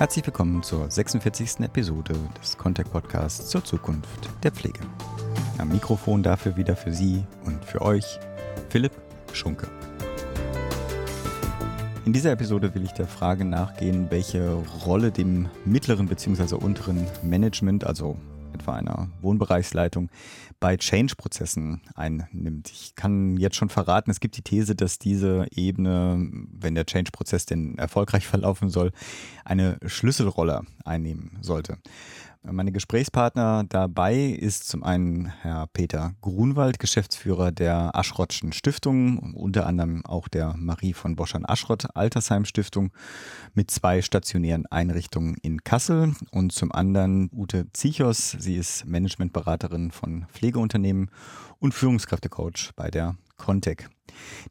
Herzlich willkommen zur 46. Episode des Contact Podcasts zur Zukunft der Pflege. Am Mikrofon dafür wieder für Sie und für euch Philipp Schunke. In dieser Episode will ich der Frage nachgehen, welche Rolle dem mittleren bzw. unteren Management, also etwa einer Wohnbereichsleitung, bei Change-Prozessen einnimmt. Ich kann jetzt schon verraten, es gibt die These, dass diese Ebene, wenn der Change-Prozess denn erfolgreich verlaufen soll, eine Schlüsselrolle einnehmen sollte. Meine Gesprächspartner dabei ist zum einen Herr Peter Grunwald, Geschäftsführer der Aschrottschen Stiftung, unter anderem auch der Marie von Boschan-Aschrott Altersheim Stiftung mit zwei stationären Einrichtungen in Kassel. Und zum anderen Ute Zichos, sie ist Managementberaterin von Pflegeunternehmen und Führungskräftecoach bei der Contec.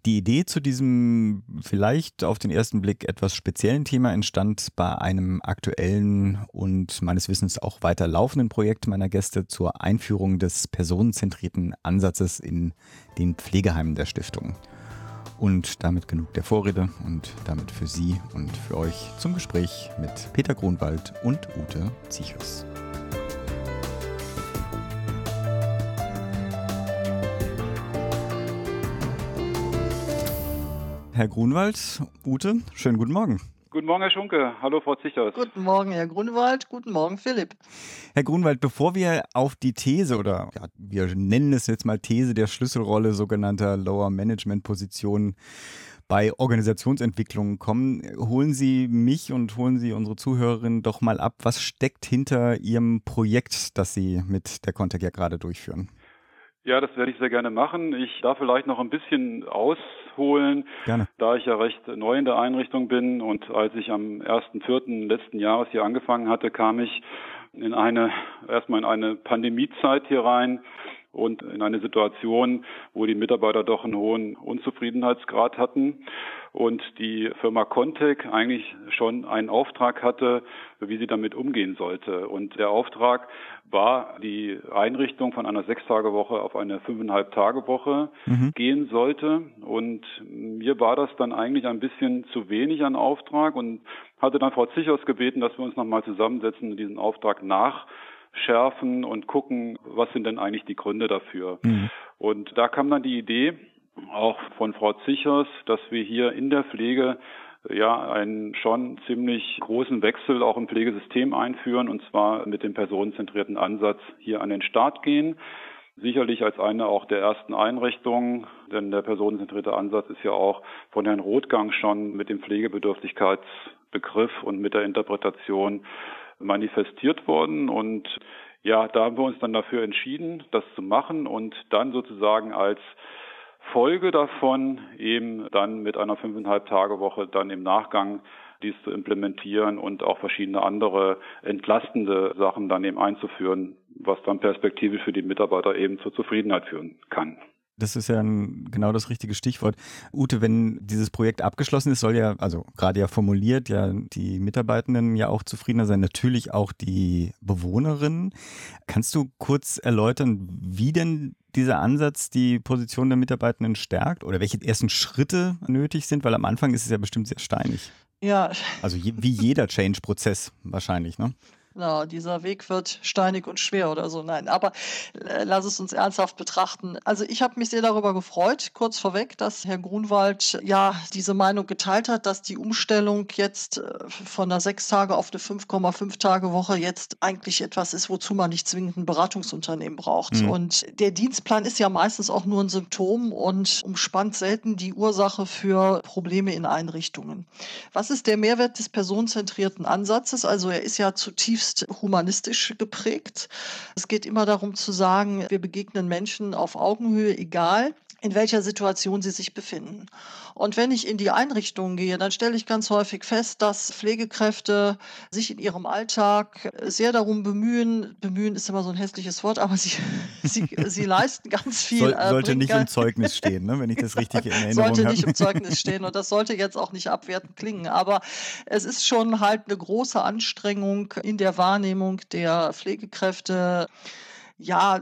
Die Idee zu diesem vielleicht auf den ersten Blick etwas speziellen Thema entstand bei einem aktuellen und meines Wissens auch weiter laufenden Projekt meiner Gäste zur Einführung des personenzentrierten Ansatzes in den Pflegeheimen der Stiftung. Und damit genug der Vorrede und damit für Sie und für euch zum Gespräch mit Peter Grunwald und Ute Zichus. Herr Grunwald, Ute, schönen guten Morgen. Guten Morgen, Herr Schunke. Hallo, Frau Zichers. Guten Morgen, Herr Grunwald. Guten Morgen, Philipp. Herr Grunwald, bevor wir auf die These oder ja, wir nennen es jetzt mal These der Schlüsselrolle sogenannter Lower Management Positionen bei Organisationsentwicklungen kommen, holen Sie mich und holen Sie unsere Zuhörerinnen doch mal ab. Was steckt hinter Ihrem Projekt, das Sie mit der Contact ja gerade durchführen? Ja, das werde ich sehr gerne machen. Ich darf vielleicht noch ein bisschen ausholen, gerne. da ich ja recht neu in der Einrichtung bin und als ich am 1.4. letzten Jahres hier angefangen hatte, kam ich in eine, erstmal in eine Pandemiezeit hier rein und in eine Situation, wo die Mitarbeiter doch einen hohen Unzufriedenheitsgrad hatten und die Firma Contec eigentlich schon einen Auftrag hatte, wie sie damit umgehen sollte. Und der Auftrag war die Einrichtung von einer Sechstagewoche auf eine fünfeinhalb Tage Woche mhm. gehen sollte. Und mir war das dann eigentlich ein bisschen zu wenig an Auftrag und hatte dann Frau Zichers gebeten, dass wir uns nochmal zusammensetzen und diesen Auftrag nachschärfen und gucken, was sind denn eigentlich die Gründe dafür. Mhm. Und da kam dann die Idee, auch von Frau Zichers, dass wir hier in der Pflege ja einen schon ziemlich großen Wechsel auch im Pflegesystem einführen und zwar mit dem personenzentrierten Ansatz hier an den Start gehen. Sicherlich als eine auch der ersten Einrichtungen, denn der personenzentrierte Ansatz ist ja auch von Herrn Rothgang schon mit dem Pflegebedürftigkeitsbegriff und mit der Interpretation manifestiert worden und ja, da haben wir uns dann dafür entschieden, das zu machen und dann sozusagen als Folge davon eben dann mit einer fünfeinhalb Tage Woche dann im Nachgang dies zu implementieren und auch verschiedene andere entlastende Sachen dann eben einzuführen, was dann perspektivisch für die Mitarbeiter eben zur Zufriedenheit führen kann. Das ist ja ein, genau das richtige Stichwort. Ute, wenn dieses Projekt abgeschlossen ist, soll ja, also gerade ja formuliert, ja die Mitarbeitenden ja auch zufriedener sein, natürlich auch die Bewohnerinnen. Kannst du kurz erläutern, wie denn dieser Ansatz die Position der Mitarbeitenden stärkt oder welche ersten Schritte nötig sind? Weil am Anfang ist es ja bestimmt sehr steinig. Ja. Also je, wie jeder Change-Prozess wahrscheinlich, ne? Genau, dieser Weg wird steinig und schwer oder so. Nein, aber äh, lass es uns ernsthaft betrachten. Also ich habe mich sehr darüber gefreut, kurz vorweg, dass Herr Grunwald ja diese Meinung geteilt hat, dass die Umstellung jetzt äh, von einer sechs Tage auf eine 5,5 Tage Woche jetzt eigentlich etwas ist, wozu man nicht zwingend ein Beratungsunternehmen braucht. Mhm. Und der Dienstplan ist ja meistens auch nur ein Symptom und umspannt selten die Ursache für Probleme in Einrichtungen. Was ist der Mehrwert des personenzentrierten Ansatzes? Also er ist ja zutiefst zutiefst humanistisch geprägt. Es geht immer darum zu sagen, wir begegnen Menschen auf Augenhöhe, egal in welcher Situation sie sich befinden. Und wenn ich in die Einrichtungen gehe, dann stelle ich ganz häufig fest, dass Pflegekräfte sich in ihrem Alltag sehr darum bemühen, bemühen ist immer so ein hässliches Wort, aber sie, sie, sie leisten ganz viel. Soll, äh, sollte nicht im Zeugnis stehen, ne, wenn ich das richtig in Erinnerung habe. Sollte nicht im Zeugnis stehen und das sollte jetzt auch nicht abwertend klingen, aber es ist schon halt eine große Anstrengung in der Wahrnehmung der Pflegekräfte, ja,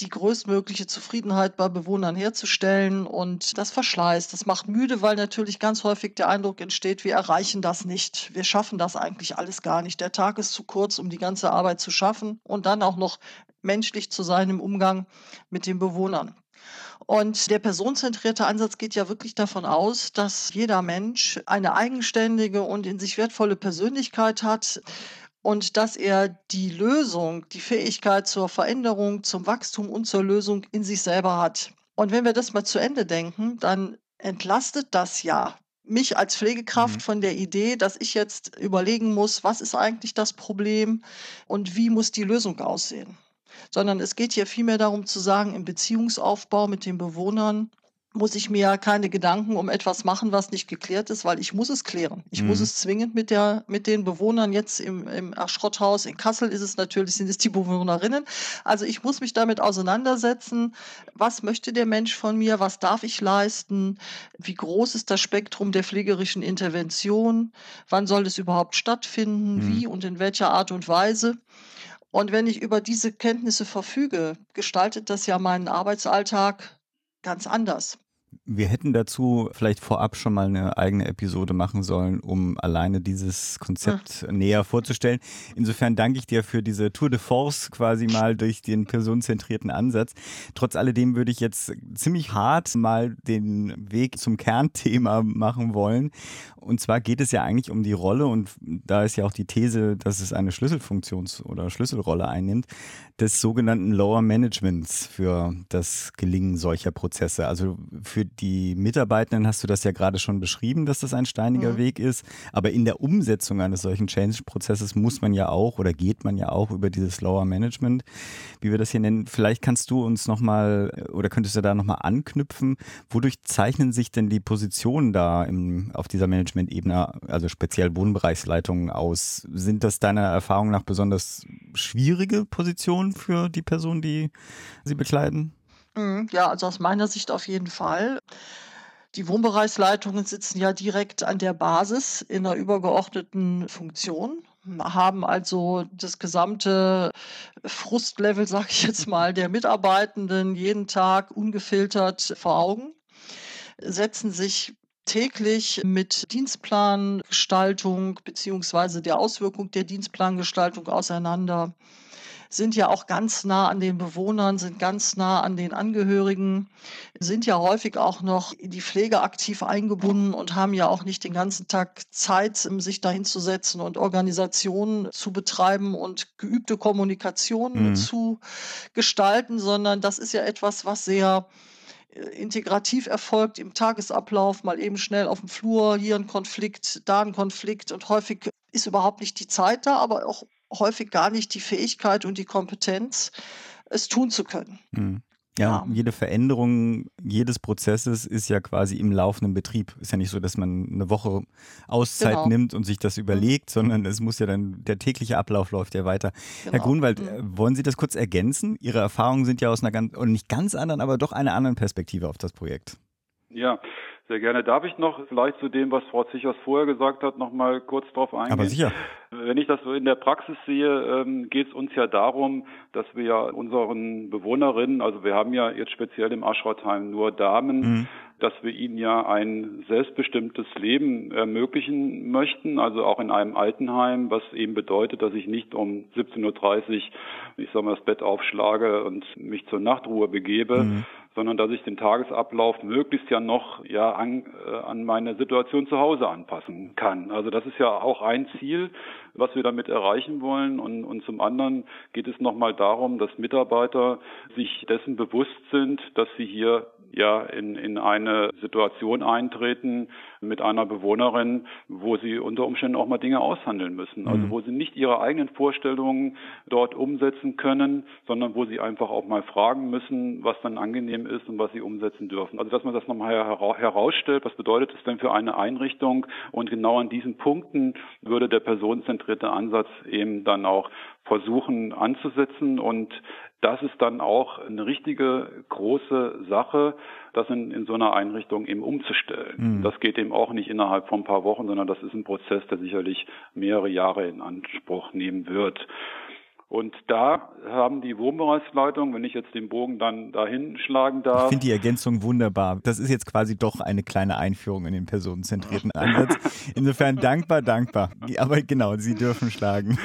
die größtmögliche Zufriedenheit bei Bewohnern herzustellen. Und das verschleißt, das macht müde, weil natürlich ganz häufig der Eindruck entsteht, wir erreichen das nicht. Wir schaffen das eigentlich alles gar nicht. Der Tag ist zu kurz, um die ganze Arbeit zu schaffen und dann auch noch menschlich zu sein im Umgang mit den Bewohnern. Und der personenzentrierte Ansatz geht ja wirklich davon aus, dass jeder Mensch eine eigenständige und in sich wertvolle Persönlichkeit hat und dass er die Lösung, die Fähigkeit zur Veränderung, zum Wachstum und zur Lösung in sich selber hat. Und wenn wir das mal zu Ende denken, dann entlastet das ja mich als Pflegekraft mhm. von der Idee, dass ich jetzt überlegen muss, was ist eigentlich das Problem und wie muss die Lösung aussehen. Sondern es geht hier vielmehr darum zu sagen, im Beziehungsaufbau mit den Bewohnern, muss ich mir keine Gedanken um etwas machen, was nicht geklärt ist, weil ich muss es klären. Ich mhm. muss es zwingend mit der, mit den Bewohnern jetzt im, im Schrotthaus in Kassel ist es natürlich, sind es die Bewohnerinnen. Also ich muss mich damit auseinandersetzen. Was möchte der Mensch von mir? Was darf ich leisten? Wie groß ist das Spektrum der pflegerischen Intervention? Wann soll es überhaupt stattfinden? Mhm. Wie und in welcher Art und Weise? Und wenn ich über diese Kenntnisse verfüge, gestaltet das ja meinen Arbeitsalltag ganz anders. Wir hätten dazu vielleicht vorab schon mal eine eigene Episode machen sollen, um alleine dieses Konzept ja. näher vorzustellen. Insofern danke ich dir für diese Tour de Force quasi mal durch den personenzentrierten Ansatz. Trotz alledem würde ich jetzt ziemlich hart mal den Weg zum Kernthema machen wollen. Und zwar geht es ja eigentlich um die Rolle und da ist ja auch die These, dass es eine Schlüsselfunktions- oder Schlüsselrolle einnimmt, des sogenannten Lower Managements für das Gelingen solcher Prozesse. Also für die Mitarbeitenden hast du das ja gerade schon beschrieben, dass das ein steiniger mhm. Weg ist. Aber in der Umsetzung eines solchen Change-Prozesses muss man ja auch oder geht man ja auch über dieses Lower Management, wie wir das hier nennen. Vielleicht kannst du uns nochmal oder könntest du da nochmal anknüpfen. Wodurch zeichnen sich denn die Positionen da im, auf dieser Management-Ebene, also speziell Wohnbereichsleitungen aus? Sind das deiner Erfahrung nach besonders schwierige Positionen für die Personen, die sie bekleiden? Mhm, ja, also aus meiner Sicht auf jeden Fall. Die Wohnbereichsleitungen sitzen ja direkt an der Basis in einer übergeordneten Funktion, haben also das gesamte Frustlevel, sage ich jetzt mal, der Mitarbeitenden jeden Tag ungefiltert vor Augen, setzen sich täglich mit Dienstplangestaltung beziehungsweise der Auswirkung der Dienstplangestaltung auseinander sind ja auch ganz nah an den Bewohnern, sind ganz nah an den Angehörigen, sind ja häufig auch noch in die Pflege aktiv eingebunden und haben ja auch nicht den ganzen Tag Zeit, sich dahin zu setzen und Organisationen zu betreiben und geübte Kommunikation mhm. zu gestalten, sondern das ist ja etwas, was sehr äh, integrativ erfolgt im Tagesablauf, mal eben schnell auf dem Flur, hier ein Konflikt, da ein Konflikt und häufig ist überhaupt nicht die Zeit da, aber auch häufig gar nicht die Fähigkeit und die Kompetenz, es tun zu können. Mhm. Ja, ja, jede Veränderung jedes Prozesses ist ja quasi im laufenden Betrieb. Ist ja nicht so, dass man eine Woche Auszeit genau. nimmt und sich das mhm. überlegt, mhm. sondern es muss ja dann, der tägliche Ablauf läuft ja weiter. Genau. Herr Grunwald, mhm. wollen Sie das kurz ergänzen? Ihre Erfahrungen sind ja aus einer ganz, oder nicht ganz anderen, aber doch einer anderen Perspektive auf das Projekt. Ja, sehr gerne. Darf ich noch vielleicht zu dem, was Frau Zichers vorher gesagt hat, noch mal kurz drauf eingehen? Aber sicher. Wenn ich das so in der Praxis sehe, ähm, geht es uns ja darum, dass wir ja unseren Bewohnerinnen, also wir haben ja jetzt speziell im Aschrautheim nur Damen, mhm dass wir ihnen ja ein selbstbestimmtes Leben ermöglichen möchten, also auch in einem Altenheim, was eben bedeutet, dass ich nicht um 17.30 Uhr, ich sag mal, das Bett aufschlage und mich zur Nachtruhe begebe, mhm sondern dass ich den Tagesablauf möglichst ja noch ja an, äh, an meine Situation zu Hause anpassen kann. Also das ist ja auch ein Ziel, was wir damit erreichen wollen. Und, und zum anderen geht es nochmal darum, dass Mitarbeiter sich dessen bewusst sind, dass sie hier ja in, in eine Situation eintreten mit einer Bewohnerin, wo sie unter Umständen auch mal Dinge aushandeln müssen. Also mhm. wo sie nicht ihre eigenen Vorstellungen dort umsetzen können, sondern wo sie einfach auch mal fragen müssen, was dann angenehm ist und was sie umsetzen dürfen. Also dass man das nochmal herausstellt, was bedeutet es denn für eine Einrichtung? Und genau an diesen Punkten würde der personenzentrierte Ansatz eben dann auch versuchen anzusetzen und das ist dann auch eine richtige große Sache, das in, in so einer Einrichtung eben umzustellen. Mhm. Das geht eben auch nicht innerhalb von ein paar Wochen, sondern das ist ein Prozess, der sicherlich mehrere Jahre in Anspruch nehmen wird. Und da haben die Wohnbereichsleitungen, wenn ich jetzt den Bogen dann dahin schlagen darf. Ich finde die Ergänzung wunderbar. Das ist jetzt quasi doch eine kleine Einführung in den personenzentrierten Ansatz. Insofern dankbar, dankbar. Aber genau, Sie dürfen schlagen.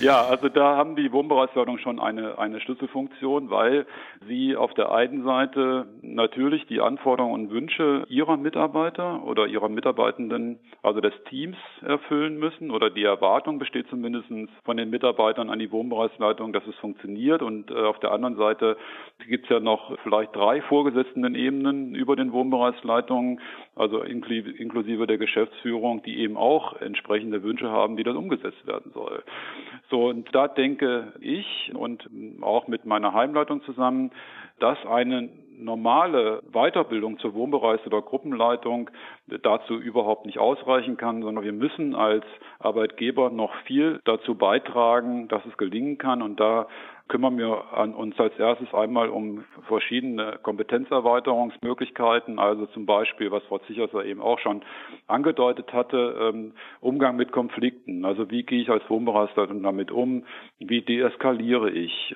Ja, also da haben die Wohnbereichsleitungen schon eine, eine Schlüsselfunktion, weil sie auf der einen Seite natürlich die Anforderungen und Wünsche ihrer Mitarbeiter oder ihrer Mitarbeitenden, also des Teams erfüllen müssen oder die Erwartung besteht zumindest von den Mitarbeitern an die Wohnbereichsleitung, dass es funktioniert. Und äh, auf der anderen Seite gibt es ja noch vielleicht drei vorgesetzten Ebenen über den Wohnbereichsleitungen, also inklusive der Geschäftsführung, die eben auch entsprechende Wünsche haben, wie das umgesetzt werden soll. So, und da denke ich und auch mit meiner Heimleitung zusammen, dass eine normale Weiterbildung zur Wohnbereichs- oder Gruppenleitung dazu überhaupt nicht ausreichen kann, sondern wir müssen als Arbeitgeber noch viel dazu beitragen, dass es gelingen kann. Und da kümmern wir an uns als erstes einmal um verschiedene Kompetenzerweiterungsmöglichkeiten, also zum Beispiel, was Frau Zicherser eben auch schon angedeutet hatte, ähm, Umgang mit Konflikten. Also wie gehe ich als Wohnbereichsleitung damit um? Wie deeskaliere ich?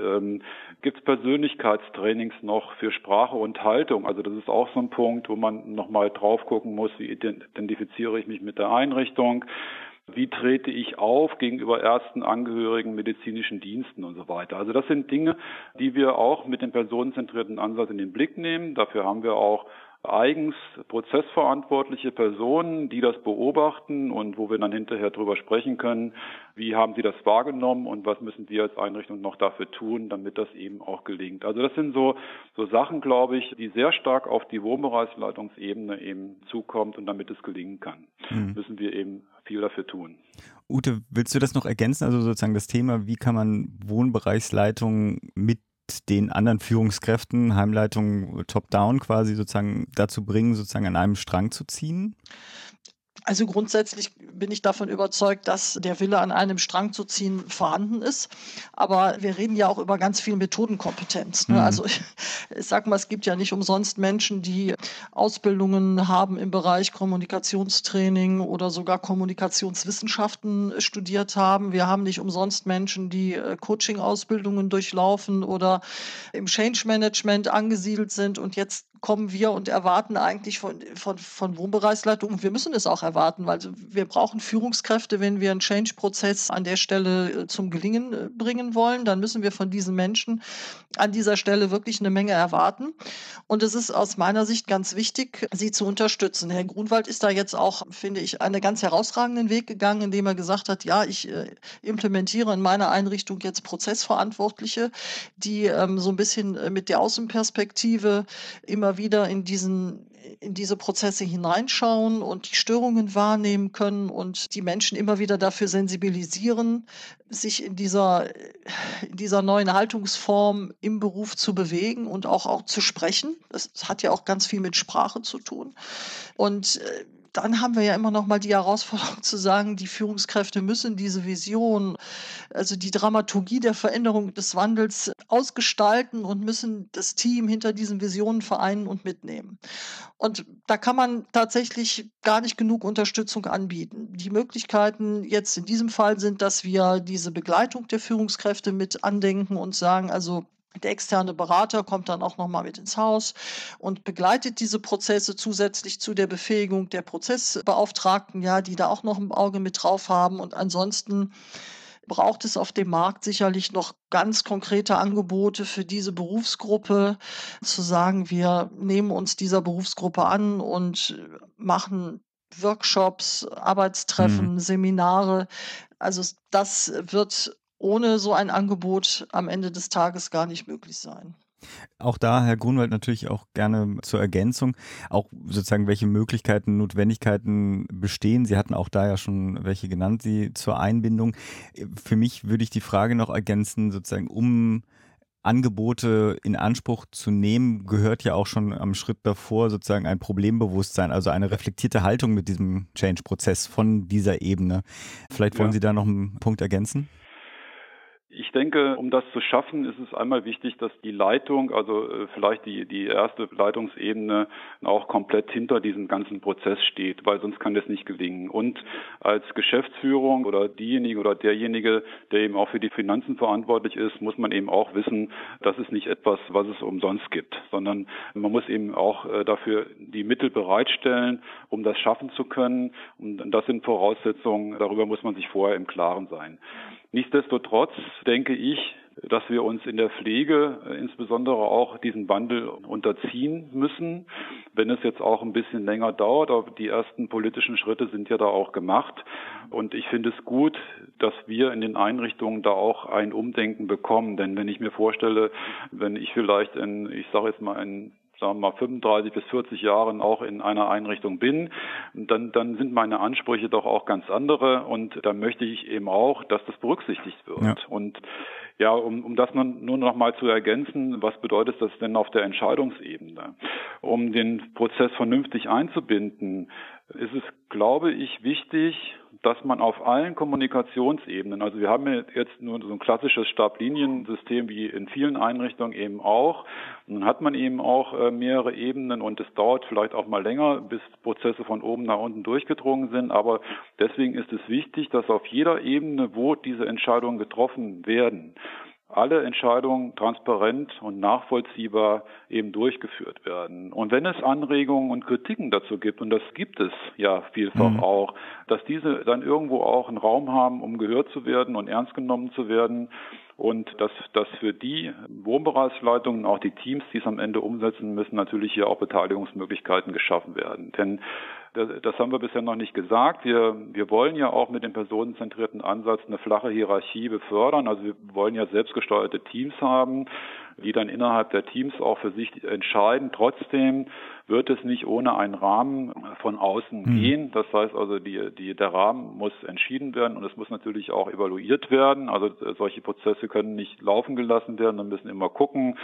Gibt es Persönlichkeitstrainings noch für Sprache und Haltung? Also das ist auch so ein Punkt, wo man nochmal drauf gucken muss, wie identifiziere ich mich mit der Einrichtung? Wie trete ich auf gegenüber Ärzten, Angehörigen, medizinischen Diensten und so weiter? Also das sind Dinge, die wir auch mit dem personenzentrierten Ansatz in den Blick nehmen. Dafür haben wir auch eigens prozessverantwortliche Personen, die das beobachten und wo wir dann hinterher drüber sprechen können, wie haben sie das wahrgenommen und was müssen wir als Einrichtung noch dafür tun, damit das eben auch gelingt. Also das sind so, so Sachen, glaube ich, die sehr stark auf die Wohnbereichsleitungsebene eben zukommt und damit es gelingen kann, mhm. müssen wir eben viel dafür tun. Ute, willst du das noch ergänzen? Also sozusagen das Thema, wie kann man Wohnbereichsleitung mit den anderen Führungskräften, Heimleitung top-down quasi sozusagen dazu bringen, sozusagen an einem Strang zu ziehen? Also grundsätzlich bin ich davon überzeugt, dass der Wille an einem Strang zu ziehen vorhanden ist. Aber wir reden ja auch über ganz viel Methodenkompetenz. Ne? Mhm. Also ich, ich sag mal, es gibt ja nicht umsonst Menschen, die Ausbildungen haben im Bereich Kommunikationstraining oder sogar Kommunikationswissenschaften studiert haben. Wir haben nicht umsonst Menschen, die äh, Coaching-Ausbildungen durchlaufen oder im Change Management angesiedelt sind. Und jetzt kommen wir und erwarten eigentlich von, von, von Wohnbereichsleitung, und wir müssen es auch erwarten, weil wir brauchen Führungskräfte, wenn wir einen Change-Prozess an der Stelle äh, zum Gelingen äh, bringen wollen, dann müssen wir von diesen Menschen an dieser Stelle wirklich eine Menge erwarten. Und es ist aus meiner Sicht ganz wichtig, sie zu unterstützen. Herr Grunwald ist da jetzt auch, finde ich, einen ganz herausragenden Weg gegangen, indem er gesagt hat, ja, ich äh, implementiere in meiner Einrichtung jetzt Prozessverantwortliche, die ähm, so ein bisschen mit der Außenperspektive immer wieder in diesen in diese Prozesse hineinschauen und die Störungen wahrnehmen können und die Menschen immer wieder dafür sensibilisieren, sich in dieser, in dieser neuen Haltungsform im Beruf zu bewegen und auch, auch zu sprechen. Das hat ja auch ganz viel mit Sprache zu tun. Und äh, dann haben wir ja immer noch mal die Herausforderung zu sagen, die Führungskräfte müssen diese Vision, also die Dramaturgie der Veränderung des Wandels ausgestalten und müssen das Team hinter diesen Visionen vereinen und mitnehmen. Und da kann man tatsächlich gar nicht genug Unterstützung anbieten. Die Möglichkeiten jetzt in diesem Fall sind, dass wir diese Begleitung der Führungskräfte mit andenken und sagen, also der externe Berater kommt dann auch nochmal mit ins Haus und begleitet diese Prozesse zusätzlich zu der Befähigung der Prozessbeauftragten, ja, die da auch noch ein Auge mit drauf haben. Und ansonsten braucht es auf dem Markt sicherlich noch ganz konkrete Angebote für diese Berufsgruppe, zu sagen, wir nehmen uns dieser Berufsgruppe an und machen Workshops, Arbeitstreffen, mhm. Seminare. Also das wird ohne so ein Angebot am Ende des Tages gar nicht möglich sein. Auch da, Herr Grunwald, natürlich auch gerne zur Ergänzung, auch sozusagen, welche Möglichkeiten, Notwendigkeiten bestehen. Sie hatten auch da ja schon welche genannt, Sie zur Einbindung. Für mich würde ich die Frage noch ergänzen, sozusagen, um Angebote in Anspruch zu nehmen, gehört ja auch schon am Schritt davor sozusagen ein Problembewusstsein, also eine reflektierte Haltung mit diesem Change-Prozess von dieser Ebene. Vielleicht wollen ja. Sie da noch einen Punkt ergänzen? Ich denke, um das zu schaffen, ist es einmal wichtig, dass die Leitung, also äh, vielleicht die, die erste Leitungsebene auch komplett hinter diesem ganzen Prozess steht, weil sonst kann das nicht gelingen. Und als Geschäftsführung oder diejenige oder derjenige, der eben auch für die Finanzen verantwortlich ist, muss man eben auch wissen, das ist nicht etwas, was es umsonst gibt, sondern man muss eben auch äh, dafür die Mittel bereitstellen, um das schaffen zu können. Und das sind Voraussetzungen, darüber muss man sich vorher im Klaren sein. Nichtsdestotrotz denke ich, dass wir uns in der Pflege äh, insbesondere auch diesen Wandel unterziehen müssen, wenn es jetzt auch ein bisschen länger dauert. Aber die ersten politischen Schritte sind ja da auch gemacht. Und ich finde es gut, dass wir in den Einrichtungen da auch ein Umdenken bekommen. Denn wenn ich mir vorstelle, wenn ich vielleicht in, ich sage jetzt mal, in sagen wir mal 35 bis 40 Jahren auch in einer Einrichtung bin, dann, dann sind meine Ansprüche doch auch ganz andere und da möchte ich eben auch, dass das berücksichtigt wird. Ja. Und ja, um, um das nur, nur noch mal zu ergänzen, was bedeutet das denn auf der Entscheidungsebene? Um den Prozess vernünftig einzubinden, ist es, glaube ich, wichtig, dass man auf allen Kommunikationsebenen, also wir haben jetzt nur so ein klassisches Stabliniensystem wie in vielen Einrichtungen eben auch, dann hat man eben auch äh, mehrere Ebenen und es dauert vielleicht auch mal länger, bis Prozesse von oben nach unten durchgedrungen sind, aber deswegen ist es wichtig, dass auf jeder Ebene, wo diese Entscheidungen getroffen werden, alle Entscheidungen transparent und nachvollziehbar eben durchgeführt werden. Und wenn es Anregungen und Kritiken dazu gibt, und das gibt es ja vielfach mhm. auch, dass diese dann irgendwo auch einen Raum haben, um gehört zu werden und ernst genommen zu werden und dass, dass für die Wohnbereichsleitungen, auch die Teams, die es am Ende umsetzen müssen, natürlich hier auch Beteiligungsmöglichkeiten geschaffen werden. Denn das haben wir bisher noch nicht gesagt. Wir, wir wollen ja auch mit dem personenzentrierten Ansatz eine flache Hierarchie befördern. Also wir wollen ja selbstgesteuerte Teams haben, die dann innerhalb der Teams auch für sich entscheiden. Trotzdem wird es nicht ohne einen Rahmen von außen mhm. gehen. Das heißt also, die, die, der Rahmen muss entschieden werden und es muss natürlich auch evaluiert werden. Also solche Prozesse können nicht laufen gelassen werden. Wir müssen immer gucken,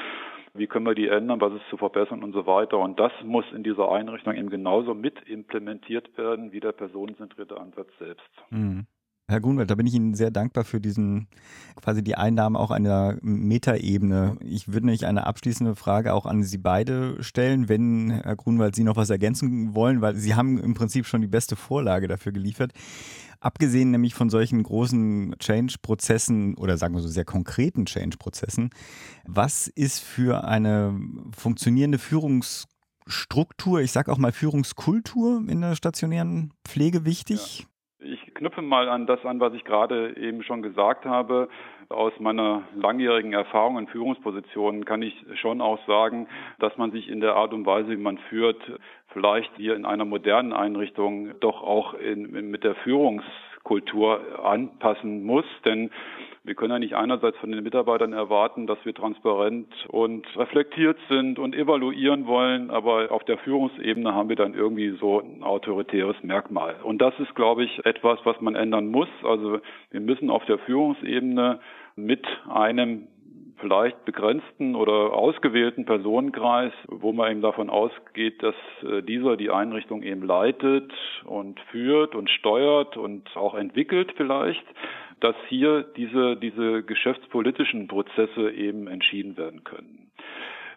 wie können wir die ändern, was ist zu verbessern und so weiter. Und das muss in dieser Einrichtung eben genauso mit implementiert werden wie der personenzentrierte Ansatz selbst. Mhm. Herr Grunwald, da bin ich Ihnen sehr dankbar für diesen, quasi die Einnahme auch einer Metaebene. Ich würde nämlich eine abschließende Frage auch an Sie beide stellen, wenn, Herr Grunwald, Sie noch was ergänzen wollen, weil Sie haben im Prinzip schon die beste Vorlage dafür geliefert. Abgesehen nämlich von solchen großen Change-Prozessen oder sagen wir so sehr konkreten Change-Prozessen, was ist für eine funktionierende Führungsstruktur, ich sage auch mal Führungskultur in der stationären Pflege wichtig? Ja. Ich knüpfe mal an das an, was ich gerade eben schon gesagt habe. Aus meiner langjährigen Erfahrung in Führungspositionen kann ich schon auch sagen, dass man sich in der Art und Weise, wie man führt, vielleicht hier in einer modernen Einrichtung doch auch in, mit der Führungskultur anpassen muss. Denn wir können ja nicht einerseits von den Mitarbeitern erwarten, dass wir transparent und reflektiert sind und evaluieren wollen, aber auf der Führungsebene haben wir dann irgendwie so ein autoritäres Merkmal. Und das ist, glaube ich, etwas, was man ändern muss. Also wir müssen auf der Führungsebene mit einem vielleicht begrenzten oder ausgewählten Personenkreis, wo man eben davon ausgeht, dass äh, dieser die Einrichtung eben leitet und führt und steuert und auch entwickelt vielleicht, dass hier diese, diese geschäftspolitischen Prozesse eben entschieden werden können.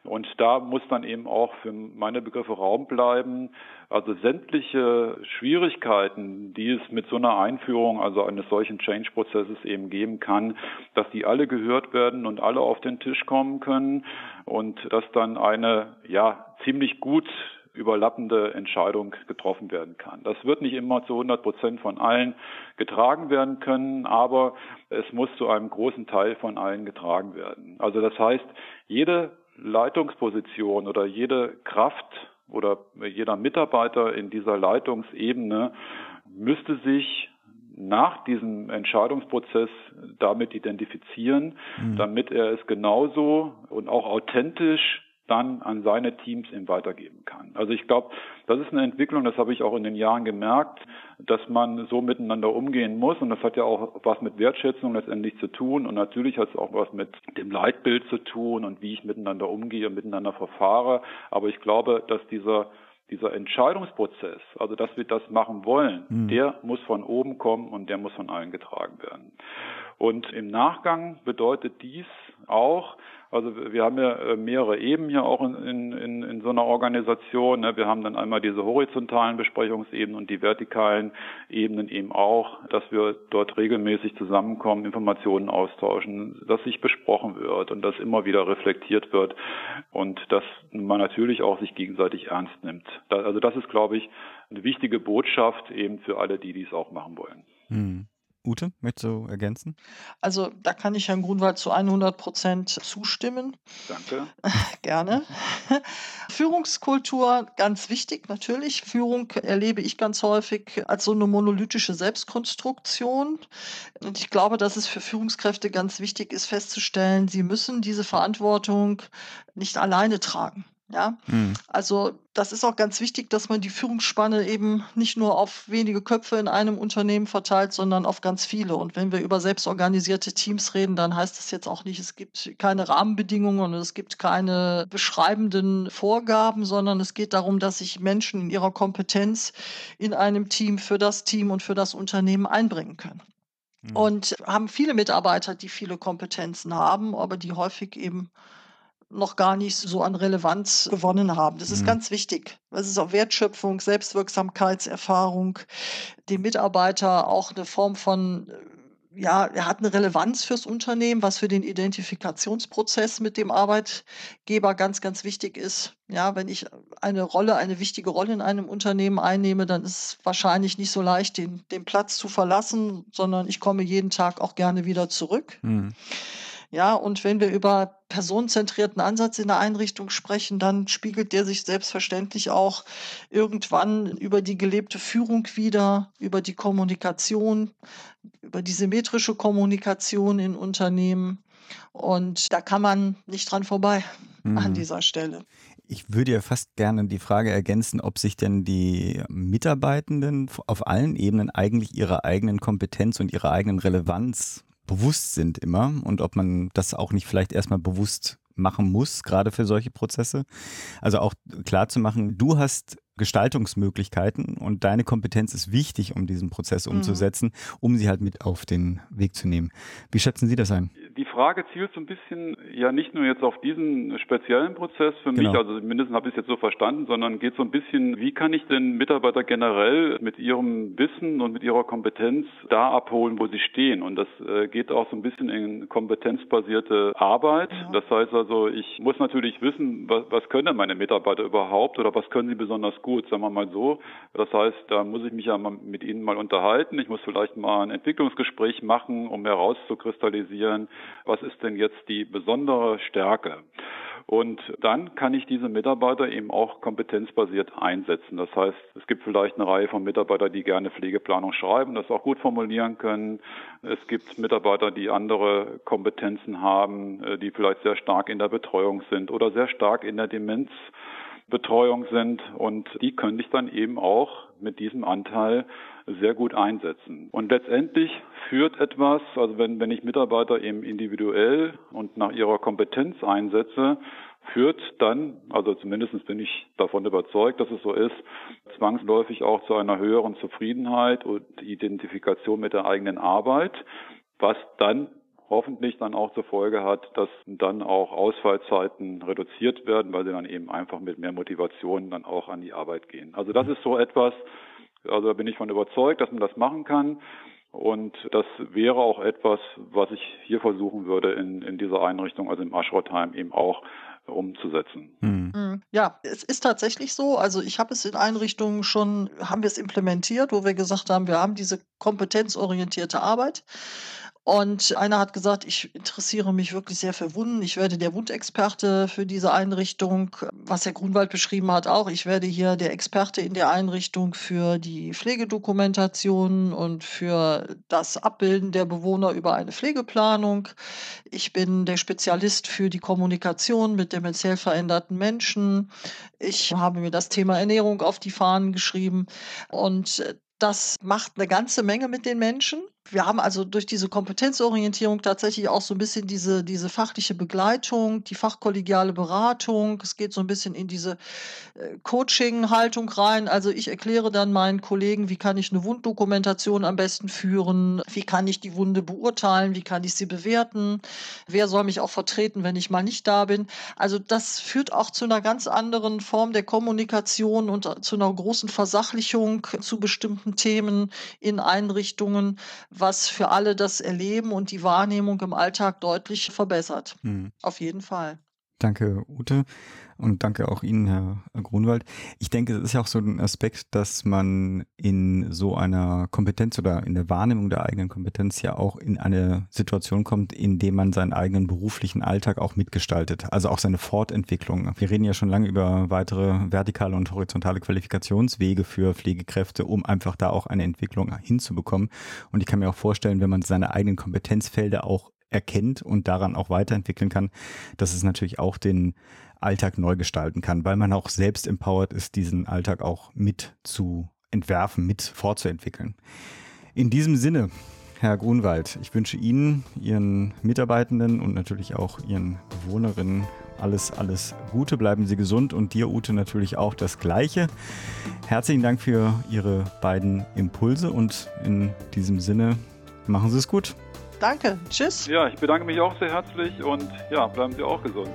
Und da muss dann eben auch für meine Begriffe Raum bleiben. Also sämtliche Schwierigkeiten, die es mit so einer Einführung, also eines solchen Change-Prozesses eben geben kann, dass die alle gehört werden und alle auf den Tisch kommen können und dass dann eine, ja, ziemlich gut überlappende Entscheidung getroffen werden kann. Das wird nicht immer zu 100 Prozent von allen getragen werden können, aber es muss zu einem großen Teil von allen getragen werden. Also das heißt, jede Leitungsposition oder jede Kraft oder jeder Mitarbeiter in dieser Leitungsebene müsste sich nach diesem Entscheidungsprozess damit identifizieren, mhm. damit er es genauso und auch authentisch dann an seine Teams eben weitergeben kann. Also ich glaube, das ist eine Entwicklung, das habe ich auch in den Jahren gemerkt, dass man so miteinander umgehen muss und das hat ja auch was mit Wertschätzung letztendlich zu tun und natürlich hat es auch was mit dem Leitbild zu tun und wie ich miteinander umgehe, miteinander verfahre. Aber ich glaube, dass dieser dieser Entscheidungsprozess, also dass wir das machen wollen, mhm. der muss von oben kommen und der muss von allen getragen werden. Und im Nachgang bedeutet dies auch, also wir haben ja äh, mehrere Ebenen hier auch in, in, in so einer Organisation. Ne? Wir haben dann einmal diese horizontalen Besprechungsebenen und die vertikalen Ebenen eben auch, dass wir dort regelmäßig zusammenkommen, Informationen austauschen, dass sich besprochen wird und dass immer wieder reflektiert wird und dass man natürlich auch sich gegenseitig ernst nimmt. Also das ist, glaube ich, eine wichtige Botschaft eben für alle, die dies auch machen wollen. Hm. Ute, möchtest du ergänzen? Also da kann ich Herrn Grunwald zu 100 Prozent zustimmen. Danke. Gerne. Führungskultur, ganz wichtig natürlich. Führung erlebe ich ganz häufig als so eine monolithische Selbstkonstruktion. Und ich glaube, dass es für Führungskräfte ganz wichtig ist festzustellen, sie müssen diese Verantwortung nicht alleine tragen. Ja, mhm. also das ist auch ganz wichtig, dass man die Führungsspanne eben nicht nur auf wenige Köpfe in einem Unternehmen verteilt, sondern auf ganz viele. Und wenn wir über selbstorganisierte Teams reden, dann heißt das jetzt auch nicht, es gibt keine Rahmenbedingungen und es gibt keine beschreibenden Vorgaben, sondern es geht darum, dass sich Menschen in ihrer Kompetenz in einem Team für das Team und für das Unternehmen einbringen können. Mhm. Und haben viele Mitarbeiter, die viele Kompetenzen haben, aber die häufig eben noch gar nicht so an Relevanz gewonnen haben. Das ist mhm. ganz wichtig. Das ist auch Wertschöpfung, Selbstwirksamkeitserfahrung, dem Mitarbeiter auch eine Form von äh, ja, er hat eine Relevanz fürs Unternehmen, was für den Identifikationsprozess mit dem Arbeitgeber ganz, ganz wichtig ist. Ja, wenn ich eine Rolle, eine wichtige Rolle in einem Unternehmen einnehme, dann ist es wahrscheinlich nicht so leicht, den, den Platz zu verlassen, sondern ich komme jeden Tag auch gerne wieder zurück. Mhm. Ja, und wenn wir über personenzentrierten Ansatz in der Einrichtung sprechen, dann spiegelt der sich selbstverständlich auch irgendwann über die gelebte Führung wieder, über die Kommunikation, über die symmetrische Kommunikation in Unternehmen. Und da kann man nicht dran vorbei mhm. an dieser Stelle. Ich würde ja fast gerne die Frage ergänzen, ob sich denn die Mitarbeitenden auf allen Ebenen eigentlich ihrer eigenen Kompetenz und ihrer eigenen Relevanz bewusst sind immer und ob man das auch nicht vielleicht erstmal bewusst machen muss, gerade für solche Prozesse. Also auch klar zu machen, du hast Gestaltungsmöglichkeiten und deine Kompetenz ist wichtig, um diesen Prozess mhm. umzusetzen, mhm. um sie halt mit auf den Weg zu nehmen. Wie schätzen Sie das ein? Die Frage zielt so ein bisschen ja nicht nur jetzt auf diesen speziellen Prozess für genau. mich, also mindestens habe ich es jetzt so verstanden, sondern geht so ein bisschen, wie kann ich denn Mitarbeiter generell mit ihrem Wissen und mit ihrer Kompetenz da abholen, wo sie stehen? Und das äh, geht auch so ein bisschen in kompetenzbasierte Arbeit. Ja. Das heißt also, ich muss natürlich wissen, was, was können meine Mitarbeiter überhaupt oder was können sie besonders gut, sagen wir mal so. Das heißt, da muss ich mich ja mal mit ihnen mal unterhalten. Ich muss vielleicht mal ein Entwicklungsgespräch machen, um herauszukristallisieren, was ist denn jetzt die besondere Stärke. Und dann kann ich diese Mitarbeiter eben auch kompetenzbasiert einsetzen. Das heißt, es gibt vielleicht eine Reihe von Mitarbeitern, die gerne Pflegeplanung schreiben, das auch gut formulieren können. Es gibt Mitarbeiter, die andere Kompetenzen haben, äh, die vielleicht sehr stark in der Betreuung sind oder sehr stark in der Demenz Betreuung sind und die könnte ich dann eben auch mit diesem Anteil sehr gut einsetzen. Und letztendlich führt etwas, also wenn, wenn ich Mitarbeiter eben individuell und nach ihrer Kompetenz einsetze, führt dann, also zumindest bin ich davon überzeugt, dass es so ist, zwangsläufig auch zu einer höheren Zufriedenheit und Identifikation mit der eigenen Arbeit, was dann hoffentlich dann auch zur Folge hat, dass dann auch Ausfallzeiten reduziert werden, weil sie dann eben einfach mit mehr Motivation dann auch an die Arbeit gehen. Also das ist so etwas, also da bin ich von überzeugt, dass man das machen kann. Und das wäre auch etwas, was ich hier versuchen würde in, in dieser Einrichtung, also im Aschrotheim eben auch umzusetzen. Mhm. Ja, es ist tatsächlich so. Also ich habe es in Einrichtungen schon, haben wir es implementiert, wo wir gesagt haben, wir haben diese kompetenzorientierte Arbeit. Und einer hat gesagt, ich interessiere mich wirklich sehr für Wunden. Ich werde der Wundexperte für diese Einrichtung, was Herr Grunwald beschrieben hat, auch. Ich werde hier der Experte in der Einrichtung für die Pflegedokumentation und für das Abbilden der Bewohner über eine Pflegeplanung. Ich bin der Spezialist für die Kommunikation mit demenziell veränderten Menschen. Ich habe mir das Thema Ernährung auf die Fahnen geschrieben und das macht eine ganze Menge mit den Menschen. Wir haben also durch diese Kompetenzorientierung tatsächlich auch so ein bisschen diese, diese fachliche Begleitung, die fachkollegiale Beratung. Es geht so ein bisschen in diese äh, Coaching-Haltung rein. Also ich erkläre dann meinen Kollegen, wie kann ich eine Wunddokumentation am besten führen, wie kann ich die Wunde beurteilen, wie kann ich sie bewerten, wer soll mich auch vertreten, wenn ich mal nicht da bin. Also das führt auch zu einer ganz anderen Form der Kommunikation und zu einer großen Versachlichung zu bestimmten Themen in Einrichtungen was für alle das Erleben und die Wahrnehmung im Alltag deutlich verbessert. Mhm. Auf jeden Fall. Danke, Ute. Und danke auch Ihnen, Herr Grunwald. Ich denke, es ist ja auch so ein Aspekt, dass man in so einer Kompetenz oder in der Wahrnehmung der eigenen Kompetenz ja auch in eine Situation kommt, in der man seinen eigenen beruflichen Alltag auch mitgestaltet. Also auch seine Fortentwicklung. Wir reden ja schon lange über weitere vertikale und horizontale Qualifikationswege für Pflegekräfte, um einfach da auch eine Entwicklung hinzubekommen. Und ich kann mir auch vorstellen, wenn man seine eigenen Kompetenzfelder auch erkennt und daran auch weiterentwickeln kann, dass es natürlich auch den Alltag neu gestalten kann, weil man auch selbst empowered ist, diesen Alltag auch mit zu entwerfen, mit fortzuentwickeln. In diesem Sinne, Herr Grunwald, ich wünsche Ihnen, Ihren Mitarbeitenden und natürlich auch Ihren Bewohnerinnen alles, alles Gute. Bleiben Sie gesund und dir, Ute, natürlich auch das Gleiche. Herzlichen Dank für Ihre beiden Impulse und in diesem Sinne machen Sie es gut. Danke. Tschüss. Ja, ich bedanke mich auch sehr herzlich und ja, bleiben Sie auch gesund.